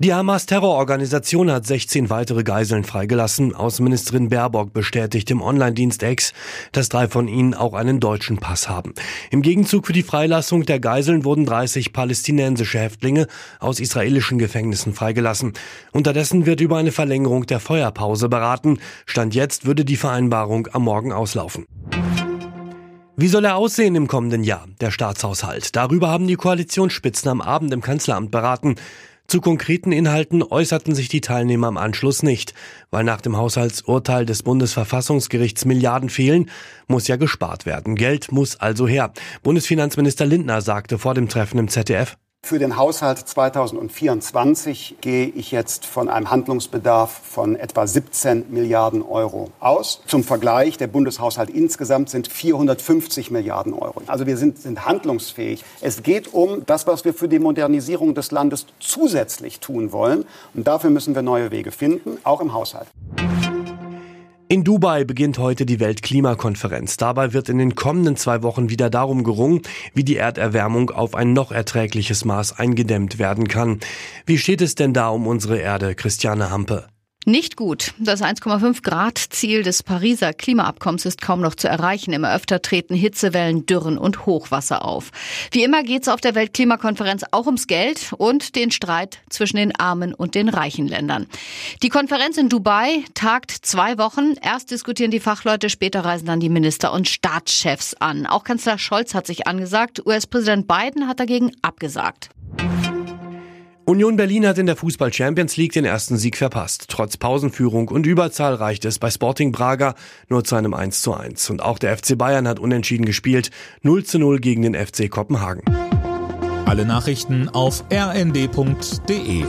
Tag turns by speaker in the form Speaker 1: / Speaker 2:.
Speaker 1: Die Hamas-Terrororganisation hat 16 weitere Geiseln freigelassen. Außenministerin Baerbock bestätigt im Online-Dienst X, dass drei von ihnen auch einen deutschen Pass haben. Im Gegenzug für die Freilassung der Geiseln wurden 30 palästinensische Häftlinge aus israelischen Gefängnissen freigelassen. Unterdessen wird über eine Verlängerung der Feuerpause beraten. Stand jetzt würde die Vereinbarung am Morgen auslaufen. Wie soll er aussehen im kommenden Jahr, der Staatshaushalt? Darüber haben die Koalitionsspitzen am Abend im Kanzleramt beraten. Zu konkreten Inhalten äußerten sich die Teilnehmer am Anschluss nicht. Weil nach dem Haushaltsurteil des Bundesverfassungsgerichts Milliarden fehlen, muss ja gespart werden. Geld muss also her. Bundesfinanzminister Lindner sagte vor dem Treffen im ZDF,
Speaker 2: für den Haushalt 2024 gehe ich jetzt von einem Handlungsbedarf von etwa 17 Milliarden Euro aus. Zum Vergleich, der Bundeshaushalt insgesamt sind 450 Milliarden Euro. Also wir sind, sind handlungsfähig. Es geht um das, was wir für die Modernisierung des Landes zusätzlich tun wollen. Und dafür müssen wir neue Wege finden, auch im Haushalt.
Speaker 1: In Dubai beginnt heute die Weltklimakonferenz. Dabei wird in den kommenden zwei Wochen wieder darum gerungen, wie die Erderwärmung auf ein noch erträgliches Maß eingedämmt werden kann. Wie steht es denn da um unsere Erde, Christiane Hampe?
Speaker 3: Nicht gut. Das 1,5 Grad Ziel des Pariser Klimaabkommens ist kaum noch zu erreichen. Immer öfter treten Hitzewellen, Dürren und Hochwasser auf. Wie immer geht es auf der Weltklimakonferenz auch ums Geld und den Streit zwischen den armen und den reichen Ländern. Die Konferenz in Dubai tagt zwei Wochen. Erst diskutieren die Fachleute, später reisen dann die Minister und Staatschefs an. Auch Kanzler Scholz hat sich angesagt. US-Präsident Biden hat dagegen abgesagt.
Speaker 1: Union Berlin hat in der Fußball Champions League den ersten Sieg verpasst. Trotz Pausenführung und Überzahl reicht es bei Sporting Braga nur zu einem 1 zu 1. Und auch der FC Bayern hat unentschieden gespielt. 0 zu 0 gegen den FC Kopenhagen.
Speaker 4: Alle Nachrichten auf rnd.de